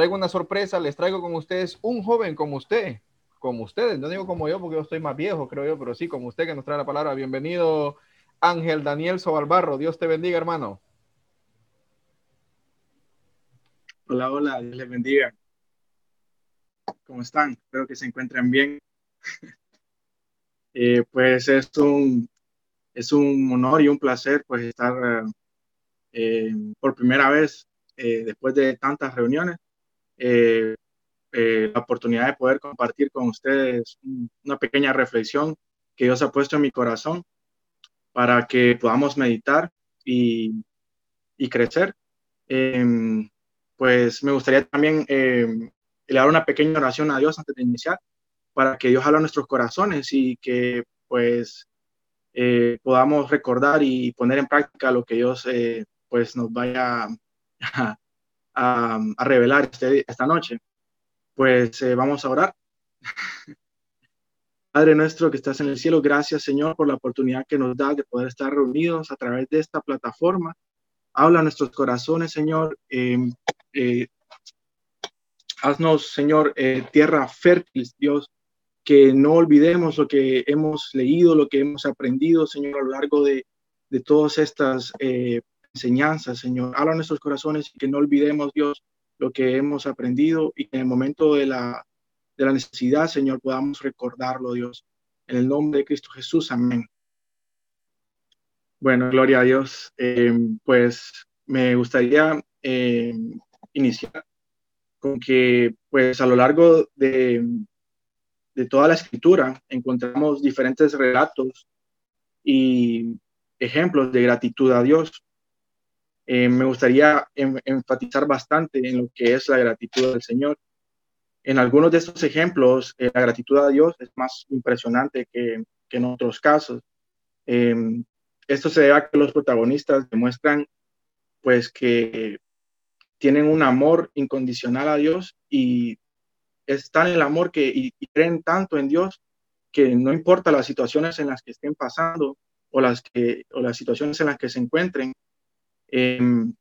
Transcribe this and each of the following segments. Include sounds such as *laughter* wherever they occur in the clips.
traigo una sorpresa, les traigo con ustedes un joven como usted, como ustedes, no digo como yo porque yo estoy más viejo, creo yo, pero sí como usted que nos trae la palabra. Bienvenido, Ángel Daniel Sobalbarro. Dios te bendiga, hermano. Hola, hola, Dios les bendiga. ¿Cómo están? Espero que se encuentren bien. *laughs* Eh, pues es un, es un honor y un placer pues estar eh, por primera vez eh, después de tantas reuniones la oportunidad de poder compartir con ustedes una pequeña reflexión que Dios ha puesto en mi corazón para que podamos meditar y, crecer. Em, pues me gustaría también eh, dar una pequeña oración a Dios antes de iniciar, para que Dios hable a nuestros corazones y que pues eh, podamos recordar y poner en práctica lo que Dios eh, pues nos vaya *laughs* a, a, revelar este, esta noche. Pues eh, vamos a orar. *laughs* Padre nuestro que estás en el cielo, gracias Señor por la oportunidad que nos da de poder estar reunidos a través de esta plataforma. Habla nuestros corazones, Señor. Em, eh, haznos, Señor, eh, tierra fértil, Dios, que no olvidemos lo que hemos leído, lo que hemos aprendido, Señor, a lo largo de, de todas estas eh, enseñanzas, Señor. Habla nuestros corazones y que no olvidemos, Dios, lo que hemos aprendido y en el momento de la, de la necesidad, Señor, podamos recordarlo, Dios. En el nombre de Cristo Jesús, amén. Bueno, gloria a Dios. pues me gustaría iniciar con que, pues, a lo largo de, de toda la escritura encontramos diferentes relatos y ejemplos de gratitud a Dios. Eh, me gustaría enfatizar bastante en lo que es la gratitud del Señor. En algunos de estos ejemplos, eh, la gratitud a Dios es más impresionante que, en otros casos. Eh, esto se debe a que los protagonistas demuestran pues que tienen un amor incondicional a Dios y están en el amor que y, creen tanto en Dios que no importa las situaciones en las que estén pasando o las que o las situaciones en las que se encuentren em,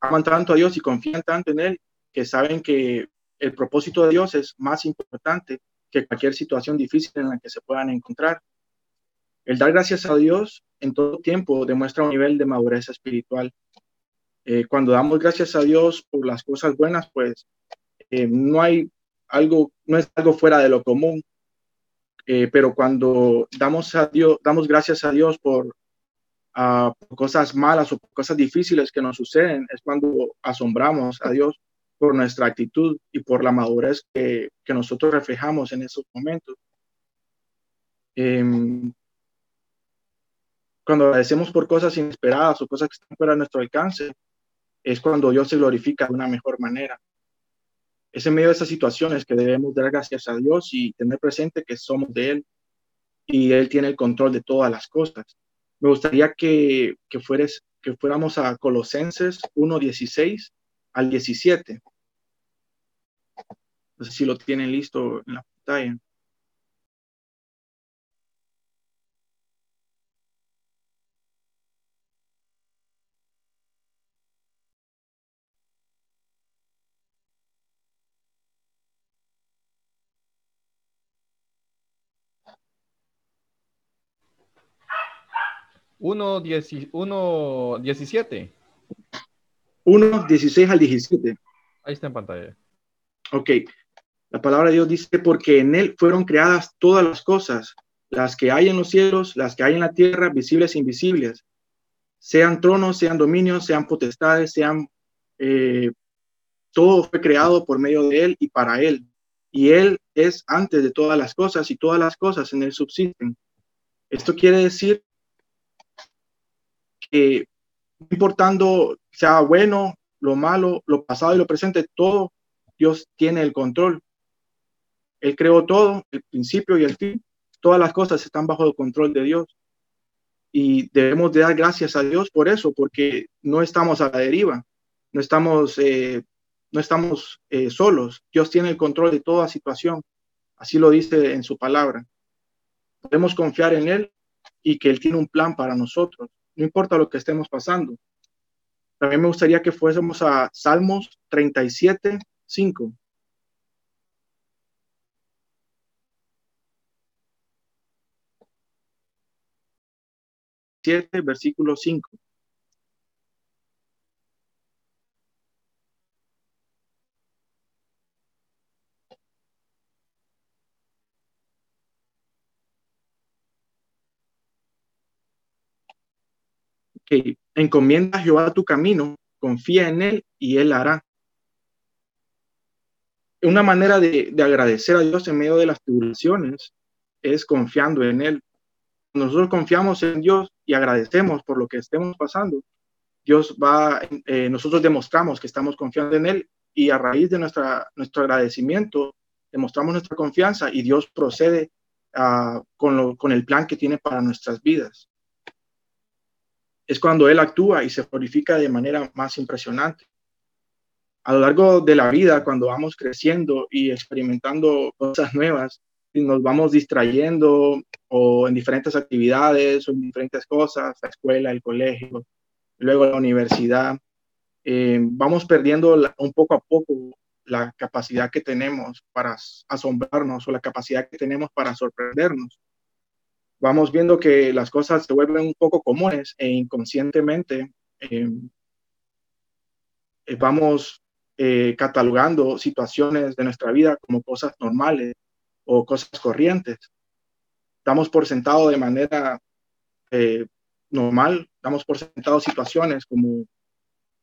aman tanto a Dios y confían tanto en él que saben que el propósito de Dios es más importante que cualquier situación difícil en la que se puedan encontrar. El dar gracias a Dios en todo tiempo demuestra un nivel de madurez espiritual eh, cuando damos gracias a Dios por las cosas buenas, pues eh, no hay algo, no es algo fuera de lo común. Eh, pero cuando damos a Dios, damos gracias a Dios por, ah, cosas malas o cosas difíciles que nos suceden, es cuando asombramos a Dios por nuestra actitud y por la madurez que, que nosotros reflejamos en esos momentos. Em, cuando agradecemos por cosas inesperadas o cosas que están fuera de nuestro alcance, es cuando Dios se glorifica de una mejor manera. Es en medio de esas situaciones que debemos dar gracias a Dios y tener presente que somos de Él y Él tiene el control de todas las cosas. Me gustaría que, que, que fuéramos a Colosenses 1.16 al 17. No sé si lo tienen listo en la pantalla. 1, 17. 1, 16 al 17. Ahí está en pantalla. Ok. La palabra de Dios dice, porque en Él fueron creadas todas las cosas, las que hay en los cielos, las que hay en la tierra, visibles e invisibles, sean tronos, sean dominios, sean potestades, sean... Eh, todo fue creado por medio de Él y para Él. Y Él es antes de todas las cosas y todas las cosas en Él subsisten. Esto quiere decir que importando sea bueno, lo malo, lo pasado y lo presente, todo Dios tiene el control. Él creó todo, el principio y el fin. Todas las cosas están bajo el control de Dios. Y debemos de dar gracias a Dios por eso, porque no estamos a la deriva, no estamos, eh, no estamos eh, solos. Dios tiene el control de toda situación. Así lo dice en su palabra. Podemos confiar en Él y que Él tiene un plan para nosotros no importa lo que estemos pasando. También me gustaría que fuésemos a Salmos 37, 5. versículo 5. Que encomienda a Jehová tu camino, confía en Él y Él hará. Una manera de, agradecer a Dios en medio de las tribulaciones es confiando en Él. Nosotros confiamos en Dios y agradecemos por lo que estemos pasando. Dios va, eh, nosotros demostramos que estamos confiando en Él y a raíz de nuestra, nuestro agradecimiento demostramos nuestra confianza y Dios procede uh, con, con el plan que tiene para nuestras vidas es cuando Él actúa y se glorifica de manera más impresionante. A lo largo de la vida, cuando vamos creciendo y experimentando cosas nuevas, y nos vamos distrayendo o en diferentes actividades o en diferentes cosas, la escuela, el colegio, luego la universidad, eh, vamos perdiendo un poco a poco la capacidad que tenemos para asombrarnos o la capacidad que tenemos para sorprendernos vamos viendo que las cosas se vuelven un poco comunes e inconscientemente em, eh, vamos eh, catalogando situaciones de nuestra vida como cosas normales o cosas corrientes. Damos por sentado de manera eh, normal, damos por sentado situaciones como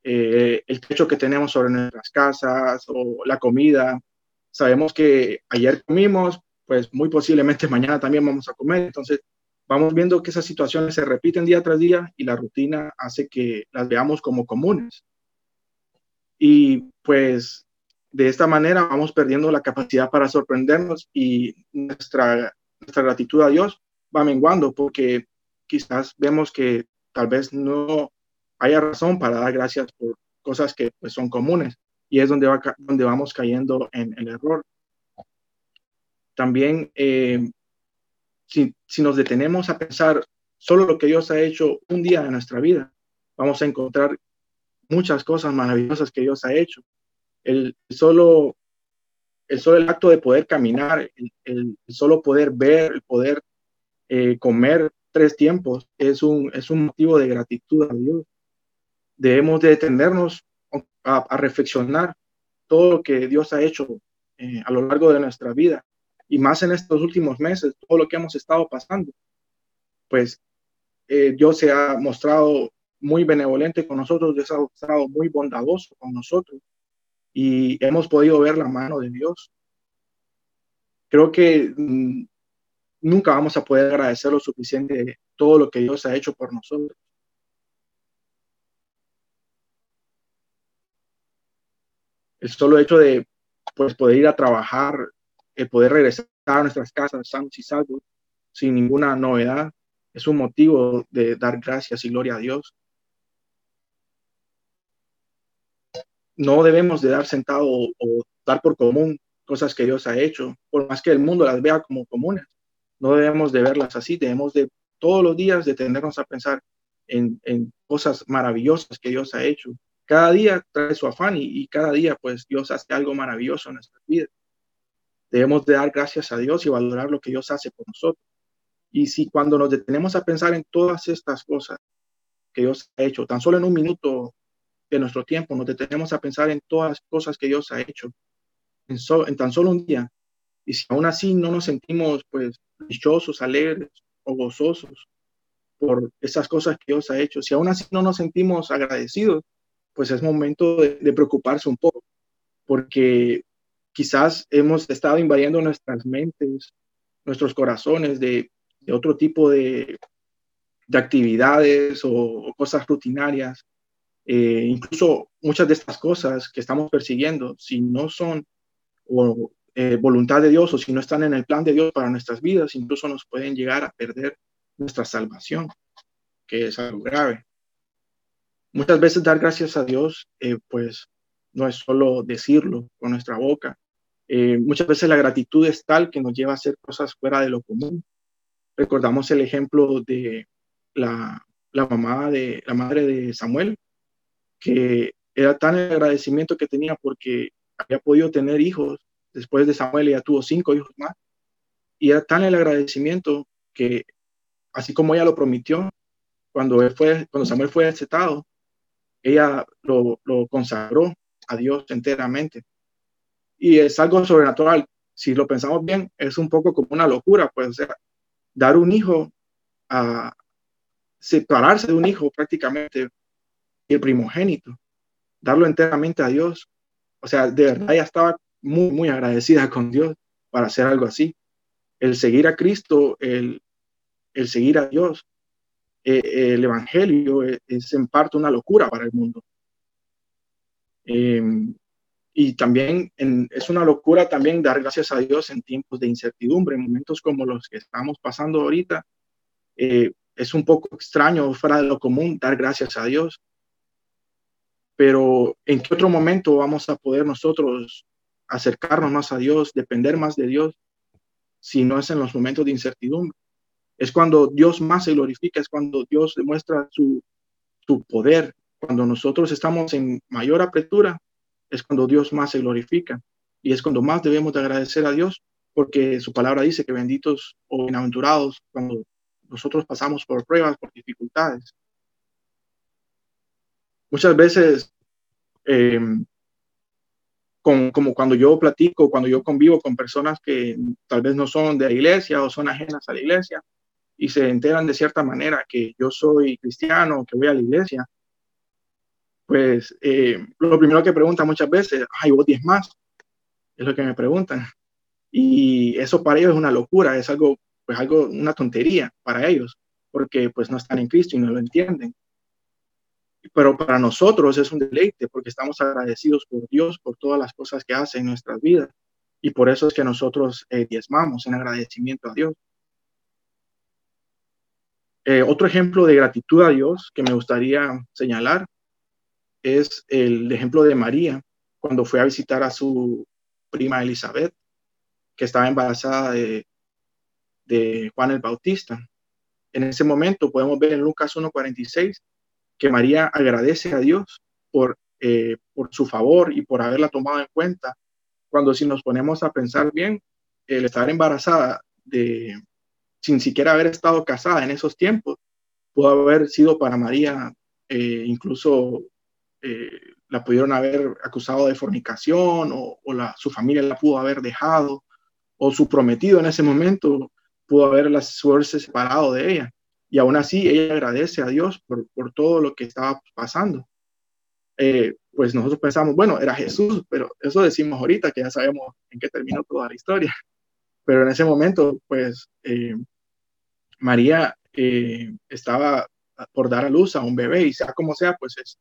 el techo que tenemos sobre nuestras casas o la comida. Sabemos que ayer comimos, pues muy posiblemente mañana también vamos a comer. Entonces, vamos viendo que esas situaciones se repiten día tras día y la rutina hace que las veamos como comunes. Y pues de esta manera vamos perdiendo la capacidad para sorprendernos y nuestra, nuestra gratitud a Dios va menguando porque quizás vemos que tal vez no haya razón para dar gracias por cosas que pues, son comunes y es donde, donde vamos cayendo en el error también eh, si, nos detenemos a pensar solo lo que Dios ha hecho un día de nuestra vida, vamos a encontrar muchas cosas maravillosas que Dios ha hecho. El, solo, el solo el acto de poder caminar, el, solo poder ver, el poder eh, comer tres tiempos es un, es un motivo de gratitud a Dios. Debemos de detenernos a, reflexionar todo lo que Dios ha hecho eh, a lo largo de nuestra vida y más en estos últimos meses, todo lo que hemos estado pasando, pues eh, Dios se ha mostrado muy benevolente con nosotros, Dios ha mostrado muy bondadoso con nosotros y hemos podido ver la mano de Dios. Creo que mm, nunca vamos a poder agradecer lo suficiente todo lo que Dios ha hecho por nosotros. El solo hecho de pues, poder ir a trabajar el poder regresar a nuestras casas sanos y salvos sin ninguna novedad es un motivo de dar gracias y gloria a Dios. No debemos de dar sentado o, dar por común cosas que Dios ha hecho, por más que el mundo las vea como comunes. No debemos de verlas así, debemos de todos los días detenernos a pensar en, cosas maravillosas que Dios ha hecho. Cada día trae su afán y, y, cada día pues Dios hace algo maravilloso en nuestras vidas. Debemos de dar gracias a Dios y valorar lo que Dios hace por nosotros. Y si cuando nos detenemos a pensar en todas estas cosas que Dios ha hecho, tan solo en un minuto de nuestro tiempo, nos detenemos a pensar en todas las cosas que Dios ha hecho, en, en tan solo un día, y si aún así no nos sentimos pues dichosos, alegres o gozosos por esas cosas que Dios ha hecho, si aún así no nos sentimos agradecidos, pues es momento de, de preocuparse un poco, porque quizás hemos estado invadiendo nuestras mentes, nuestros corazones de, otro tipo de, actividades o, cosas rutinarias. Eh, incluso muchas de estas cosas que estamos persiguiendo, si no son eh, voluntad de Dios o si no están en el plan de Dios para nuestras vidas, incluso nos pueden llegar a perder nuestra salvación, que es algo grave. Muchas veces dar gracias a Dios, eh, pues no es solo decirlo con nuestra boca, eh, muchas veces la gratitud es tal que nos lleva a hacer cosas fuera de lo común. Recordamos el ejemplo de la, la mamá de la madre de Samuel, que era tan el agradecimiento que tenía porque había podido tener hijos. Después de Samuel ya tuvo cinco hijos más. Y era tan el agradecimiento que, así como ella lo prometió, cuando, él fue, cuando Samuel fue aceptado, ella lo, lo consagró a Dios enteramente. Y es algo sobrenatural. Si lo pensamos bien, es un poco como una locura, pues, o sea, dar un hijo a separarse de un hijo prácticamente, el primogénito, darlo enteramente a Dios. O sea, de verdad ella estaba muy, muy agradecida *laughs* con Dios para hacer algo así. El seguir a Cristo, el, el seguir a Dios, eh, el Evangelio es, en parte una locura para el mundo. Em, y también es una locura también dar gracias a Dios en tiempos de incertidumbre, en momentos como los que estamos pasando ahorita. Eh, es un poco extraño, fuera de lo común, dar gracias a Dios. Pero ¿en qué otro momento vamos a poder nosotros acercarnos más a Dios, depender más de Dios, si no es en los momentos de incertidumbre? Es cuando Dios más se glorifica, es cuando Dios demuestra su, su poder. Cuando nosotros estamos en mayor apertura, es cuando Dios más se glorifica. Y es cuando más debemos de agradecer a Dios, porque su palabra dice que benditos o bienaventurados cuando nosotros pasamos por pruebas, por dificultades. Muchas veces, eh, como cuando yo platico, cuando yo convivo con personas que tal vez no son de la iglesia o son ajenas a la iglesia y se enteran de cierta manera que yo soy cristiano, que voy a la iglesia, pues eh, lo primero que preguntan muchas veces, ay, vos diez más, es lo que me preguntan. Y eso para ellos es una locura, es algo pues algo, una tontería para ellos, porque pues no están en Cristo y no lo entienden. Pero para nosotros es un deleite porque estamos agradecidos por Dios por todas las cosas que hace en nuestras vidas. Y por eso es que nosotros eh, diezmamos en agradecimiento a Dios. Eh, otro ejemplo de gratitud a Dios que me gustaría señalar es el ejemplo de María cuando fue a visitar a su prima Elizabeth, que estaba embarazada de, de Juan el Bautista. En ese momento podemos ver en Lucas 1.46 que María agradece a Dios por, eh, por su favor y por haberla tomado en cuenta, cuando si nos ponemos a pensar bien, el estar embarazada de, sin siquiera haber estado casada en esos tiempos, pudo haber sido para María, eh, incluso eh, la pudieron haber acusado de fornicación o, la, su familia la pudo haber dejado o su prometido en ese momento pudo haberla suerte separado de ella. Y aún así, ella agradece a Dios por, por todo lo que estaba pasando. Eh, pues nosotros pensamos, bueno, era Jesús, pero eso decimos ahorita, que ya sabemos en qué terminó toda la historia. Pero en ese momento, pues, eh, María eh, estaba por dar a luz a un bebé y sea como sea, pues es,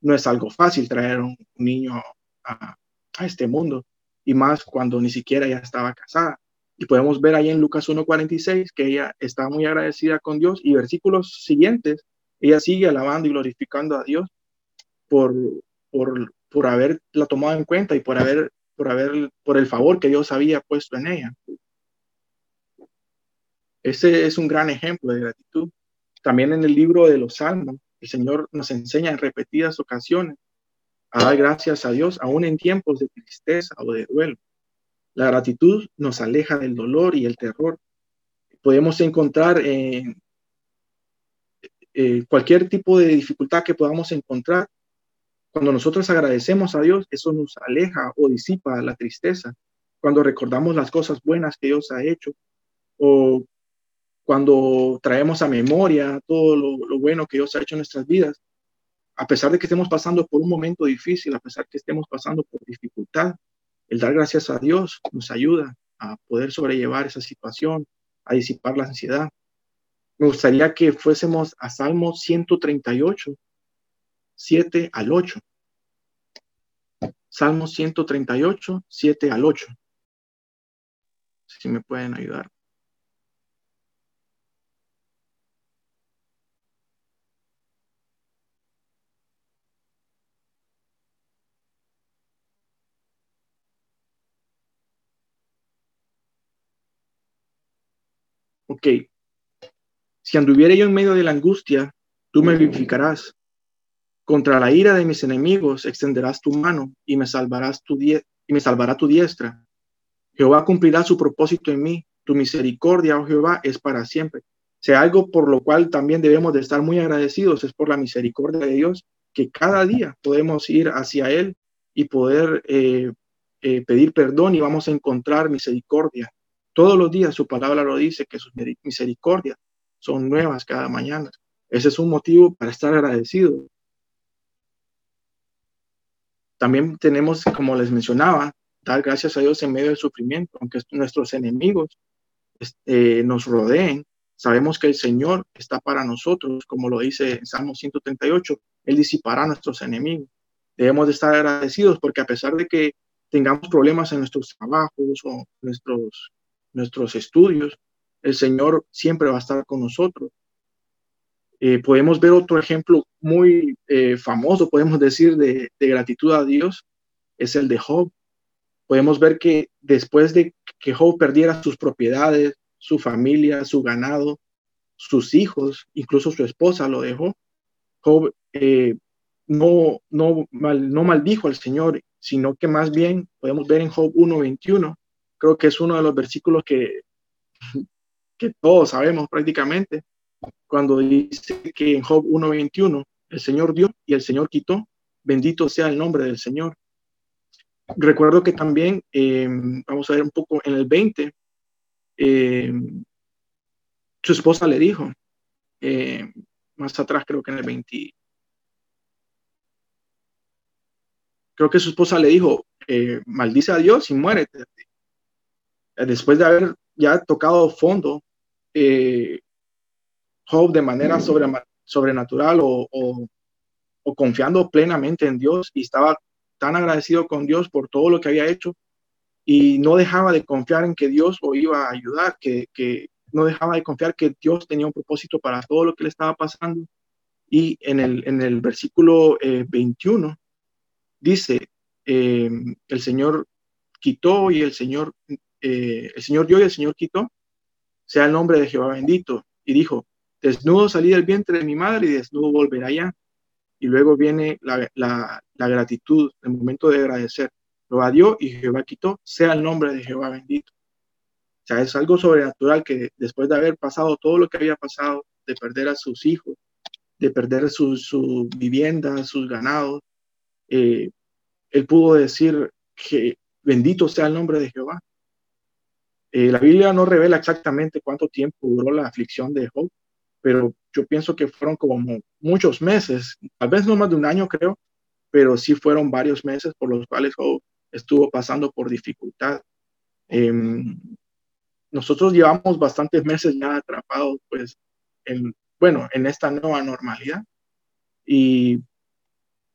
no es algo fácil traer un, niño a, este mundo y más cuando ni siquiera ya estaba casada. Y podemos ver ahí en Lucas 1.46 que ella está muy agradecida con Dios y versículos siguientes, ella sigue alabando y glorificando a Dios por, por, por haberla tomado en cuenta y por haber, por haber, por el favor que Dios había puesto en ella. Ese es un gran ejemplo de gratitud. También en el libro de los Salmos, el Señor nos enseña en repetidas ocasiones a dar gracias a Dios, aún en tiempos de tristeza o de duelo. La gratitud nos aleja del dolor y el terror. Podemos encontrar en cualquier tipo de dificultad que podamos encontrar. Cuando nosotros agradecemos a Dios, eso nos aleja o disipa la tristeza. Cuando recordamos las cosas buenas que Dios ha hecho o cuando traemos a memoria todo lo, bueno que Dios ha hecho en nuestras vidas, a pesar de que estemos pasando por un momento difícil, a pesar de que estemos pasando por dificultad, el dar gracias a Dios nos ayuda a poder sobrellevar esa situación, a disipar la ansiedad. Me gustaría que fuésemos a Salmo 138, 7 al 8. Salmo 138, 7 al 8. Si me pueden ayudar. Ok, si anduviera yo en medio de la angustia, tú me vivificarás. Contra la ira de mis enemigos extenderás tu mano y me salvarás tu y me salvará tu diestra. Jehová cumplirá su propósito en mí. Tu misericordia, oh Jehová, es para siempre. sea, algo por lo cual también debemos de estar muy agradecidos es por la misericordia de Dios, que cada día podemos ir hacia Él y poder eh, eh, pedir perdón y vamos a encontrar misericordia. Todos los días su palabra lo dice, que sus misericordias son nuevas cada mañana. Ese es un motivo para estar agradecido. También tenemos, como les mencionaba, dar gracias a Dios en medio del sufrimiento, aunque nuestros enemigos este, nos rodeen. Sabemos que el Señor está para nosotros, como lo dice en Salmo 138, Él disipará a nuestros enemigos. Debemos de estar agradecidos porque a pesar de que tengamos problemas en nuestros trabajos o nuestros, nuestros estudios, el Señor siempre va a estar con nosotros. Eh, podemos ver otro ejemplo muy eh, famoso, podemos decir, de, gratitud a Dios, es el de Job. Podemos ver que después de que Job perdiera sus propiedades, su familia, su ganado, sus hijos, incluso su esposa lo dejó, Job eh, no, no, mal, no maldijo al Señor, sino que más bien podemos ver en Job 1.21, creo que es uno de los versículos que, *laughs* que todos sabemos prácticamente, cuando dice que en Job 1.21 el Señor dio y el Señor quitó, bendito sea el nombre del Señor. Recuerdo que también, eh, vamos a ver un poco en el 20, eh, su esposa le dijo, eh, más atrás creo que en el 20, creo que su esposa le dijo, maldice a Dios y muérete. Después de haber ya tocado fondo, Job de manera sobrenatural o, o, confiando plenamente en Dios y estaba tan agradecido con Dios por todo lo que había hecho y no dejaba de confiar en que Dios lo iba a ayudar, que, que no dejaba de confiar que Dios tenía un propósito para todo lo que le estaba pasando. Y en el, en el versículo 21 eh, dice, eh, el Señor quitó y el Señor, eh, el Señor dio y el Señor quitó, sea el nombre de Jehová bendito. Y dijo, Desnudo salí del vientre de mi madre y desnudo volverá allá. Y luego viene la, la, gratitud, el momento de agradecer. Jehová dio y Jehová quitó, sea el nombre de Jehová bendito. O sea, es algo sobrenatural que después de haber pasado todo lo que había pasado, de perder a sus hijos, de perder su, su vivienda, sus ganados, eh, él pudo decir que bendito sea el nombre de Jehová. Eh, la Biblia no revela exactamente cuánto tiempo duró la aflicción de Job, pero yo pienso que fueron como muchos meses, tal vez no más de un año creo, pero sí fueron varios meses por los cuales estuvo pasando por dificultad. Em, nosotros llevamos bastantes meses ya atrapados, pues, en, bueno, en esta nueva normalidad y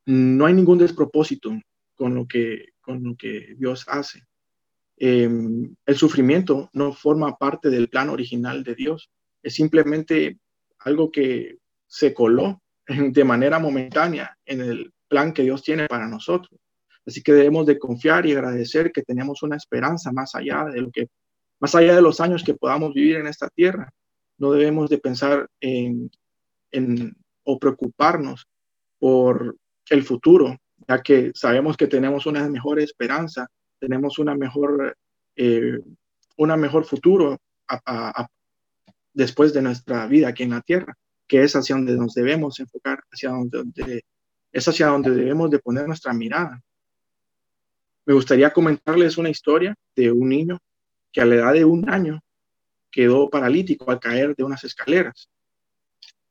no hay ningún despropósito con lo que, con lo que Dios hace. Em, el sufrimiento no forma parte del plan original de Dios, es simplemente algo que se coló de manera momentánea en el plan que Dios tiene para nosotros. Así que debemos de confiar y agradecer que tenemos una esperanza más allá de lo que, más allá de los años que podamos vivir en esta tierra. No debemos de pensar en, en o preocuparnos por el futuro, ya que sabemos que tenemos una mejor esperanza, tenemos una mejor, eh, una mejor futuro a, después de nuestra vida aquí en la tierra, que es hacia donde nos debemos enfocar, hacia donde, es hacia donde debemos de poner nuestra mirada. Me gustaría comentarles una historia de un niño que a la edad de un año quedó paralítico al caer de unas escaleras.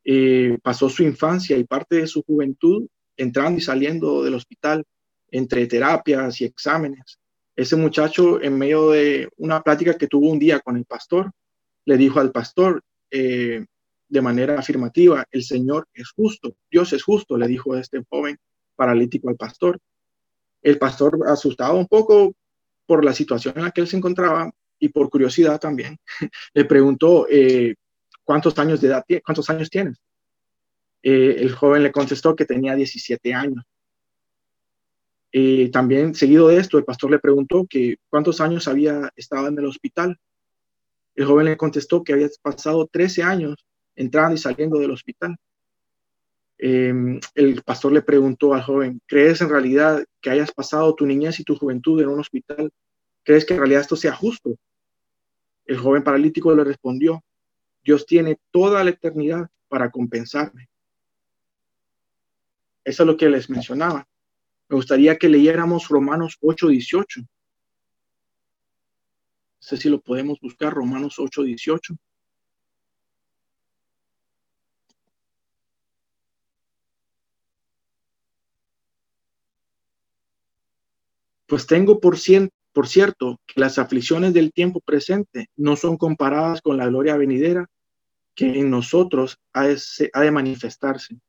Eh, pasó su infancia y parte de su juventud entrando y saliendo del hospital entre terapias y exámenes. Ese muchacho, en medio de una plática que tuvo un día con el pastor, le dijo al pastor eh, de manera afirmativa, el Señor es justo, Dios es justo, le dijo este joven paralítico al pastor. El pastor, asustado un poco por la situación en la que él se encontraba y por curiosidad también, *laughs* le preguntó, eh, ¿cuántos años de edad cuántos años tienes? Eh, el joven le contestó que tenía 17 años. También seguido de esto, el pastor le preguntó que cuántos años había estado en el hospital el joven le contestó que había pasado 13 años entrando y saliendo del hospital. Em, el pastor le preguntó al joven, ¿crees en realidad que hayas pasado tu niñez y tu juventud en un hospital? ¿Crees que en realidad esto sea justo? El joven paralítico le respondió, Dios tiene toda la eternidad para compensarme. Eso es lo que les mencionaba. Me gustaría que leyéramos Romanos 8:18. No sé si lo podemos buscar, Romanos 8:18. Pues tengo por, por cierto que las aflicciones del tiempo presente no son comparadas con la gloria venidera que en nosotros ha de, manifestarse.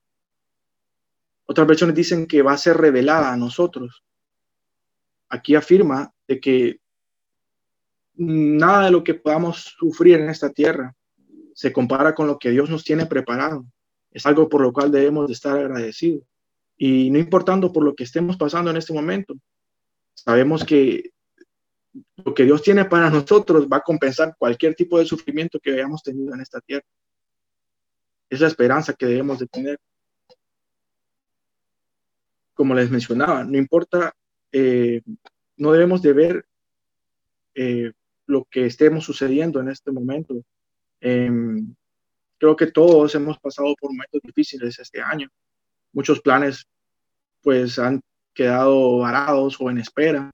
Otras versiones dicen que va a ser revelada a nosotros. Aquí afirma de que nada de lo que podamos sufrir en esta tierra se compara con lo que Dios nos tiene preparado. Es algo por lo cual debemos de estar agradecidos. Y no importando por lo que estemos pasando en este momento, Sabemos que lo que Dios tiene para nosotros va a compensar cualquier tipo de sufrimiento que hayamos tenido en esta tierra. Es la esperanza que debemos de tener. Como les mencionaba, no importa, eh, no debemos de ver eh, lo que estemos sucediendo en este momento. Em, creo que todos hemos pasado por momentos difíciles este año. Muchos planes pues han quedado varados o en espera.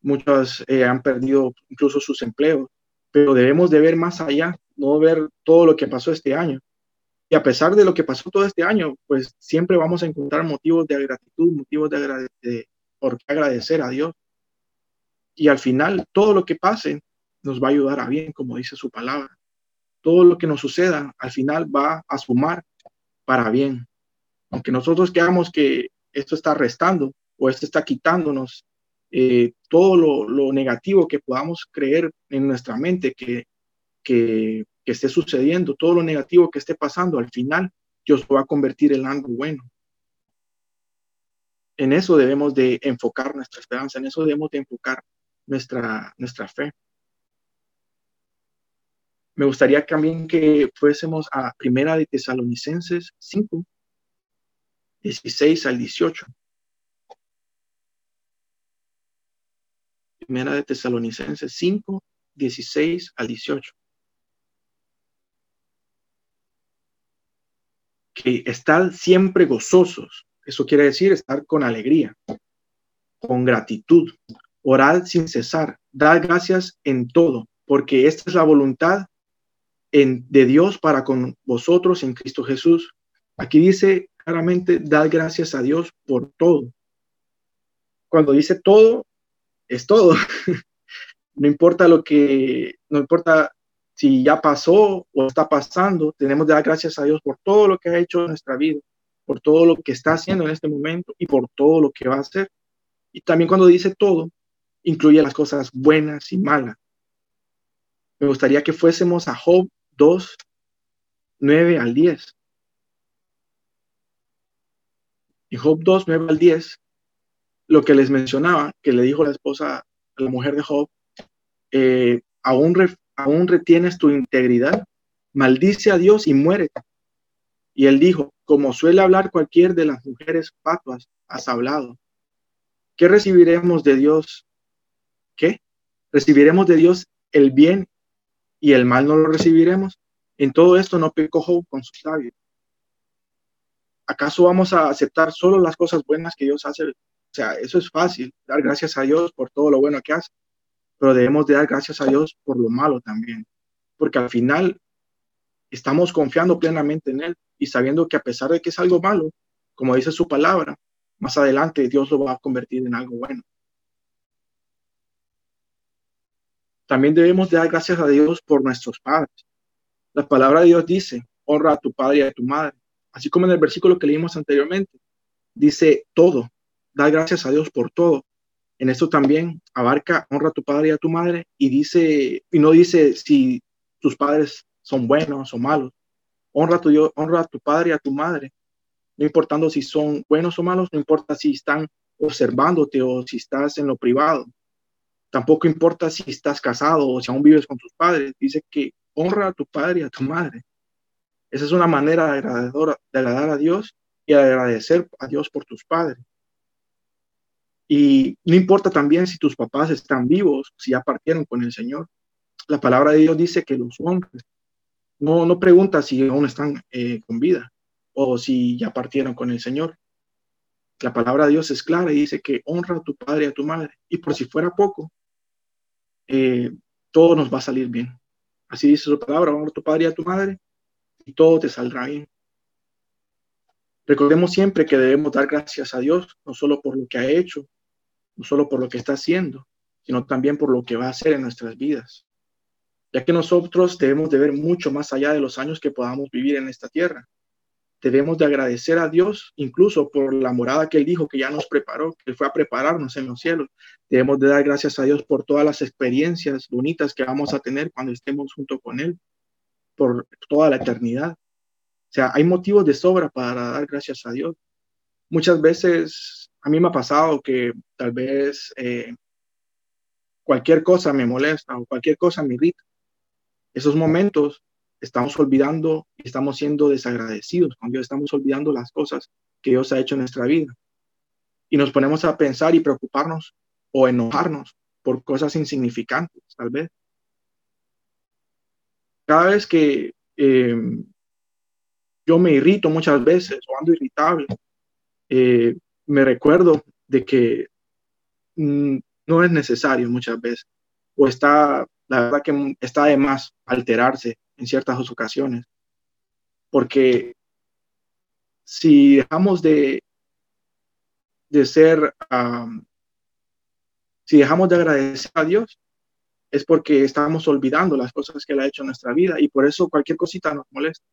Muchas eh, han perdido incluso sus empleos, pero debemos de ver más allá, no ver todo lo que pasó este año. Y a pesar de lo que pasó todo este año, pues siempre vamos a encontrar motivos de gratitud, motivos de, por qué agradecer a Dios. Y al final, todo lo que pase nos va a ayudar a bien, como dice su palabra. Todo lo que nos suceda, al final va a sumar para bien. Aunque nosotros creamos que esto está restando, o esto está quitándonos eh, todo lo, negativo que podamos creer en nuestra mente que, que, esté sucediendo, todo lo negativo que esté pasando, al final Dios va a convertir en algo bueno. En eso debemos de enfocar nuestra esperanza, en eso debemos de enfocar nuestra, nuestra fe. Me gustaría también que fuésemos a Primera de Tesalonicenses 5, 16 al 18. Primera de Tesalonicenses 5, 16 al 18. Que estar siempre gozosos. Eso quiere decir estar con alegría, con gratitud, orar sin cesar, dar gracias en todo, porque esta es la voluntad en, de Dios para con vosotros en Cristo Jesús. Aquí dice claramente, dar gracias a Dios por todo. Cuando dice todo, es todo. *laughs* no importa lo que, no importa si ya pasó o está pasando, tenemos que dar gracias a Dios por todo lo que ha hecho en nuestra vida, por todo lo que está haciendo en este momento y por todo lo que va a hacer. Y también cuando dice todo, incluye las cosas buenas y malas. Me gustaría que fuésemos a Job 2, 9 al 10. En Job 2, 9 al 10, lo que les mencionaba, que le dijo la esposa la mujer de Job, eh, aún, aún retienes tu integridad, maldice a Dios y muérete. Y él dijo, como suele hablar cualquier de las mujeres patuas, has hablado. ¿Qué recibiremos de Dios? ¿Qué? ¿Recibiremos de Dios el bien y el mal no lo recibiremos? En todo esto no pecó con sus labios. ¿Acaso vamos a aceptar solo las cosas buenas que Dios hace o sea, eso es fácil, dar gracias a Dios por todo lo bueno que hace, pero debemos de dar gracias a Dios por lo malo también, porque al final estamos confiando plenamente en Él y sabiendo que a pesar de que es algo malo, como dice su palabra, más adelante Dios lo va a convertir en algo bueno. También debemos de dar gracias a Dios por nuestros padres. La palabra de Dios dice, honra a tu padre y a tu madre. Así como en el versículo que leímos anteriormente, dice todo, da gracias a Dios por todo. En esto también abarca honra a tu padre y a tu madre y dice, y no dice si tus padres son buenos o malos. Honra a tu, Dios, honra a tu padre y a tu madre. No importando si son buenos o malos, no importa si están observándote o si estás en lo privado. Tampoco importa si estás casado o si aún vives con tus padres. Dice que honra a tu padre y a tu madre. Esa es una manera de agradar, de agradar a Dios y agradecer a Dios por tus padres. Y no importa también si tus papás están vivos, si ya partieron con el Señor. La palabra de Dios dice que los hombres no, no pregunta si aún están eh, con vida o si ya partieron con el Señor. La palabra de Dios es clara y dice que honra a tu padre y a tu madre. Y por si fuera poco, eh, todo nos va a salir bien. Así dice su palabra, honra a tu padre y a tu madre y todo te saldrá bien. Recordemos siempre que debemos dar gracias a Dios, no solo por lo que ha hecho, no solo por lo que está haciendo, sino también por lo que va a hacer en nuestras vidas ya que nosotros debemos de ver mucho más allá de los años que podamos vivir en esta tierra. Debemos de agradecer a Dios incluso por la morada que Él dijo que ya nos preparó, que fue a prepararnos en los cielos. Debemos de dar gracias a Dios por todas las experiencias bonitas que vamos a tener cuando estemos junto con Él, por toda la eternidad. O sea, hay motivos de sobra para dar gracias a Dios. Muchas veces a mí me ha pasado que tal vez eh, cualquier cosa me molesta o cualquier cosa me irrita esos momentos estamos olvidando estamos siendo desagradecidos cuando estamos olvidando las cosas que Dios ha hecho en nuestra vida. Y nos ponemos a pensar y preocuparnos o enojarnos por cosas insignificantes, tal vez. Cada vez que eh, yo me irrito muchas veces o ando irritable, eh, me recuerdo de que mm, no es necesario muchas veces o está la verdad que está de más alterarse en ciertas ocasiones, porque si dejamos de, de ser, si dejamos de agradecer a Dios, es porque estamos olvidando las cosas que Él ha hecho en nuestra vida y por eso cualquier cosita nos molesta.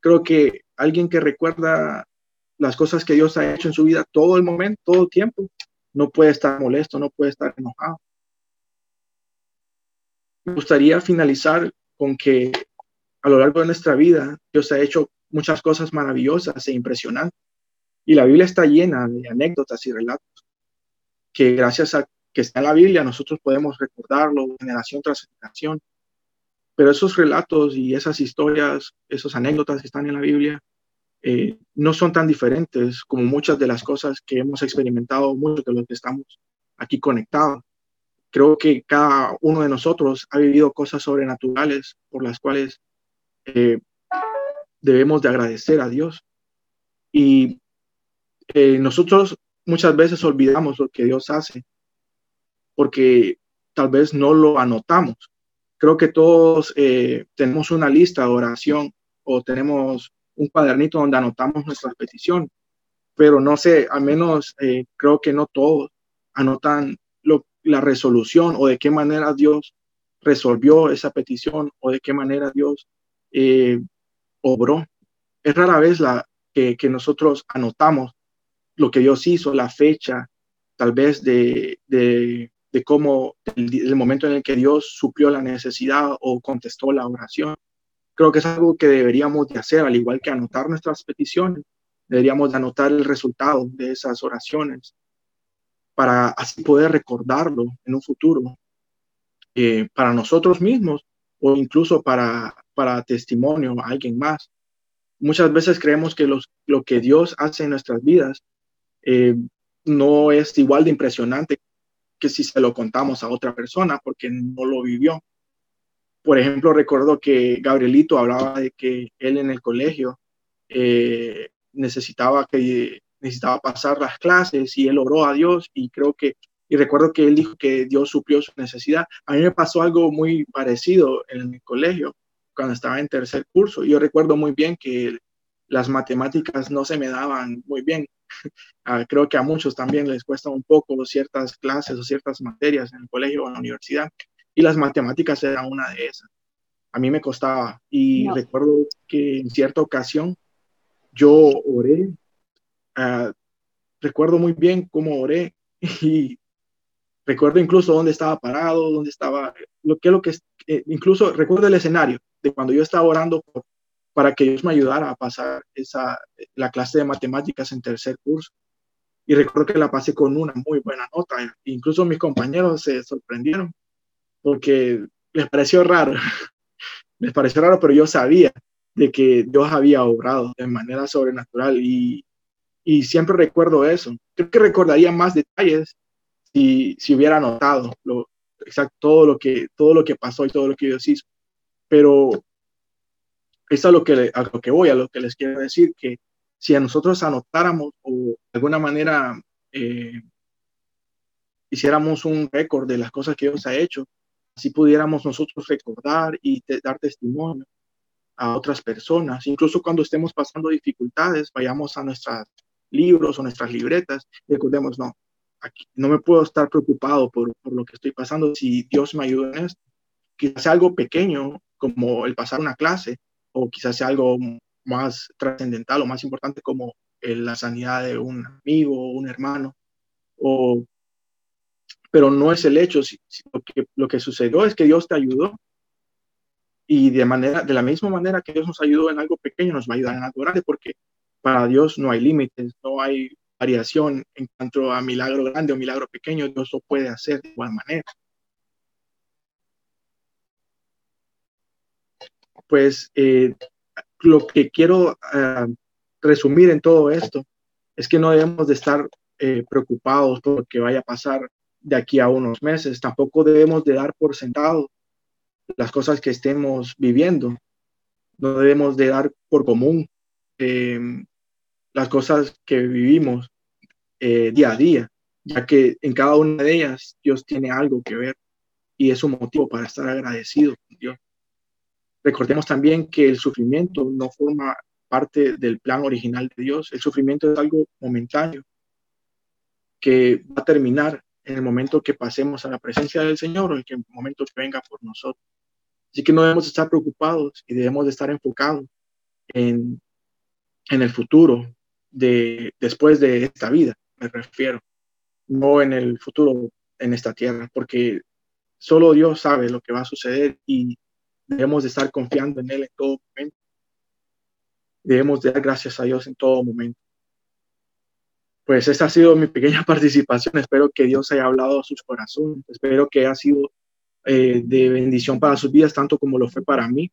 Creo que alguien que recuerda las cosas que Dios ha hecho en su vida todo el momento, todo el tiempo, no puede estar molesto, no puede estar enojado. Me gustaría finalizar con que a lo largo de nuestra vida Dios ha hecho muchas cosas maravillosas e impresionantes. Y la Biblia está llena de anécdotas y relatos que gracias a que está en la Biblia nosotros podemos recordarlo generación tras generación. Pero esos relatos y esas historias, esas anécdotas que están en la Biblia, eh, no son tan diferentes como muchas de las cosas que hemos experimentado, muchos de los que estamos aquí conectados creo que cada uno de nosotros ha vivido cosas sobrenaturales por las cuales eh, debemos de agradecer a Dios. Y eh, nosotros muchas veces olvidamos lo que Dios hace porque tal vez no lo anotamos. Creo que todos tenemos una lista de oración o tenemos un cuadernito donde anotamos nuestras peticiones, pero no sé, al menos creo que no todos anotan la resolución o de qué manera Dios resolvió esa petición o de qué manera Dios eh, obró. Es rara vez la, que, nosotros anotamos lo que Dios hizo, la fecha, tal vez de, de, cómo, el, momento en el que Dios suplió la necesidad o contestó la oración. Creo que es algo que deberíamos de hacer, al igual que anotar nuestras peticiones, deberíamos de anotar el resultado de esas oraciones para así poder recordarlo en un futuro eh, para nosotros mismos o incluso para, para testimonio a alguien más. Muchas veces creemos que los, lo que Dios hace en nuestras vidas eh, no es igual de impresionante que si se lo contamos a otra persona porque no lo vivió. Por ejemplo, recuerdo que Gabrielito hablaba de que él en el colegio eh, necesitaba que necesitaba pasar las clases y él oró a Dios y creo que, y recuerdo que él dijo que Dios suplió su necesidad. A mí me pasó algo muy parecido en el colegio cuando estaba en tercer curso. Yo recuerdo muy bien que las matemáticas no se me daban muy bien. *laughs* Ah, creo que a muchos también les cuesta un poco ciertas clases o ciertas materias en el colegio o en la universidad. Y las matemáticas eran una de esas. A mí me costaba. Y recuerdo que en cierta ocasión yo oré Ah, recuerdo muy bien cómo oré *laughs* y recuerdo incluso dónde estaba parado, dónde estaba, lo que lo que, eh, incluso recuerdo el escenario de cuando yo estaba orando para que Dios me ayudara a pasar esa, la clase de matemáticas en tercer curso. Y recuerdo que la pasé con una muy buena nota. Incluso mis compañeros se sorprendieron porque les pareció raro. *laughs* les pareció raro, pero yo sabía de que Dios había obrado de manera sobrenatural y Y siempre recuerdo eso. Creo que recordaría más detalles si, si hubiera notado lo, exacto, todo, lo que, todo lo que pasó y todo lo que Dios hizo. Pero eso es lo que, a lo que voy, a lo que les quiero decir, que si a nosotros anotáramos o de alguna manera eh, hiciéramos un récord de las cosas que Dios ha hecho, así pudiéramos nosotros recordar y dar testimonio a otras personas, incluso cuando estemos pasando dificultades, vayamos a nuestros libros o nuestras libretas y recordemos, no, aquí no me puedo estar preocupado por, lo que estoy pasando si Dios me ayuda en esto. Quizás sea algo pequeño como el pasar una clase o quizás sea algo más trascendental o más importante como la sanidad de un amigo o un hermano o pero no es el hecho. lo, que, lo que sucedió es que Dios te ayudó y de, manera, de la misma manera que Dios nos ayudó en algo pequeño, nos va a ayudar en algo grande, porque para Dios no hay límites, no hay variación en cuanto a milagro grande o milagro pequeño, Dios lo puede hacer de igual manera. Pues eh, lo que quiero ah, resumir en todo esto es que no debemos de estar eh, preocupados por lo que vaya a pasar de aquí a unos meses. Tampoco debemos de dar por sentado las cosas que estemos viviendo. No debemos de dar por común em, las cosas que vivimos eh, día a día, ya que en cada una de ellas Dios tiene algo que ver y es un motivo para estar agradecido con Dios. Recordemos también que el sufrimiento no forma parte del plan original de Dios. El sufrimiento es algo momentáneo que va a terminar en el momento que pasemos a la presencia del Señor o en el momento que venga por nosotros. Así que no debemos estar preocupados y debemos de estar enfocados en, en el futuro de después de esta vida, me refiero, no en el futuro en esta tierra, porque solo Dios sabe lo que va a suceder y debemos de estar confiando en Él en todo momento. Debemos de dar gracias a Dios en todo momento pues esta ha sido mi pequeña *laughs* participación. Espero que Dios haya hablado a sus corazones. Espero que haya sido eh, de bendición para sus vidas, tanto como lo fue para mí.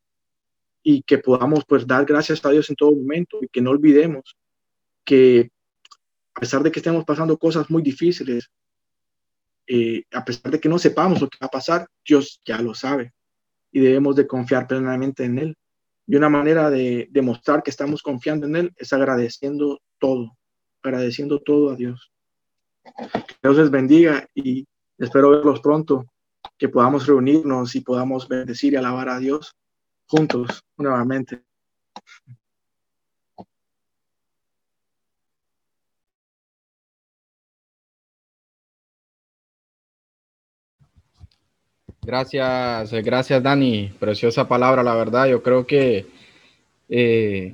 Y que podamos pues dar gracias a Dios en todo momento y que no olvidemos que a pesar de que estemos pasando cosas muy difíciles, eh, a pesar de que no sepamos lo que va a pasar, Dios ya lo sabe y debemos de confiar plenamente en Él. Y una manera de demostrar que estamos confiando en Él es agradeciendo todo, agradeciendo todo a Dios. Dios les bendiga y espero verlos pronto, que podamos reunirnos y podamos bendecir y alabar a Dios juntos nuevamente. Gracias, gracias Dani. Preciosa palabra, la verdad. Yo creo que eh,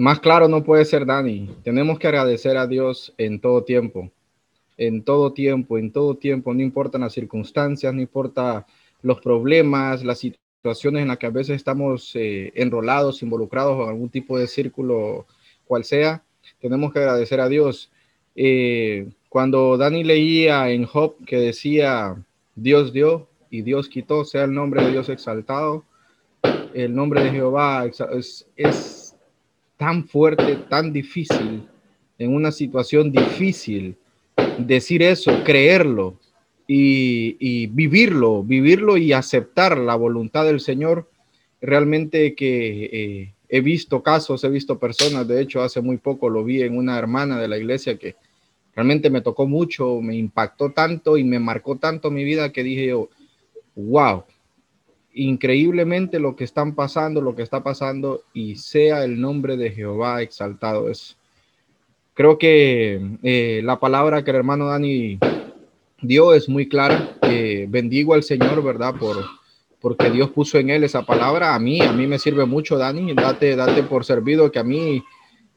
más claro no puede ser, Dani. Tenemos que agradecer a Dios en todo tiempo, en todo tiempo, en todo tiempo, no importan las circunstancias, no importa los problemas, las situaciones en las que a veces estamos eh, enrolados, involucrados en algún tipo de círculo, cual sea, tenemos que agradecer a Dios. Eh, cuando Dani leía en Job que decía, Dios dio y Dios quitó, sea el nombre de Dios exaltado, el nombre de Jehová es, es tan fuerte, tan difícil, en una situación difícil, decir eso, creerlo y, vivirlo, vivirlo y aceptar la voluntad del Señor, realmente que eh, he visto casos, he visto personas, de hecho hace muy poco lo vi en una hermana de la iglesia que realmente me tocó mucho, me impactó tanto y me marcó tanto mi vida que dije wow, increíblemente lo que están pasando, lo que está pasando, y sea el nombre de Jehová exaltado. Es, creo que eh, la palabra que el hermano Dani dio es muy clara. bendigo al Señor, ¿verdad? Por, porque Dios puso en él esa palabra. A mí, a mí me sirve mucho, Dani. Date, date por servido que a mí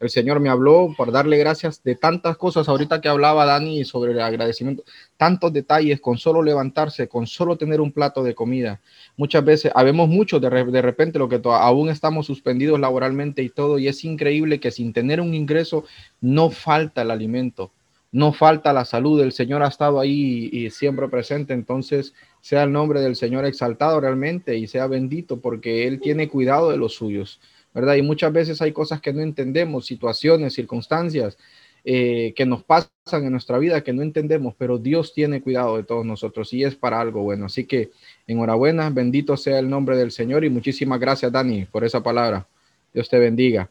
el Señor me habló por darle gracias de tantas cosas. Ahorita que hablaba Dani sobre el agradecimiento, tantos detalles con solo levantarse, con solo tener un plato de comida. Muchas veces, habemos muchos de, de repente lo que aún estamos suspendidos laboralmente y todo, y es increíble que sin tener un ingreso no falta el alimento, no falta la salud. El Señor ha estado ahí y, y siempre presente. Entonces, sea el nombre del Señor exaltado realmente y sea bendito porque Él tiene cuidado de los suyos ¿verdad? Y muchas veces hay cosas que no entendemos, situaciones, circunstancias eh, que nos pasan en nuestra vida que no entendemos, pero Dios tiene cuidado de todos nosotros y es para algo bueno. Así que enhorabuena, bendito sea el nombre del Señor y muchísimas gracias, Dani, por esa palabra. Dios te bendiga.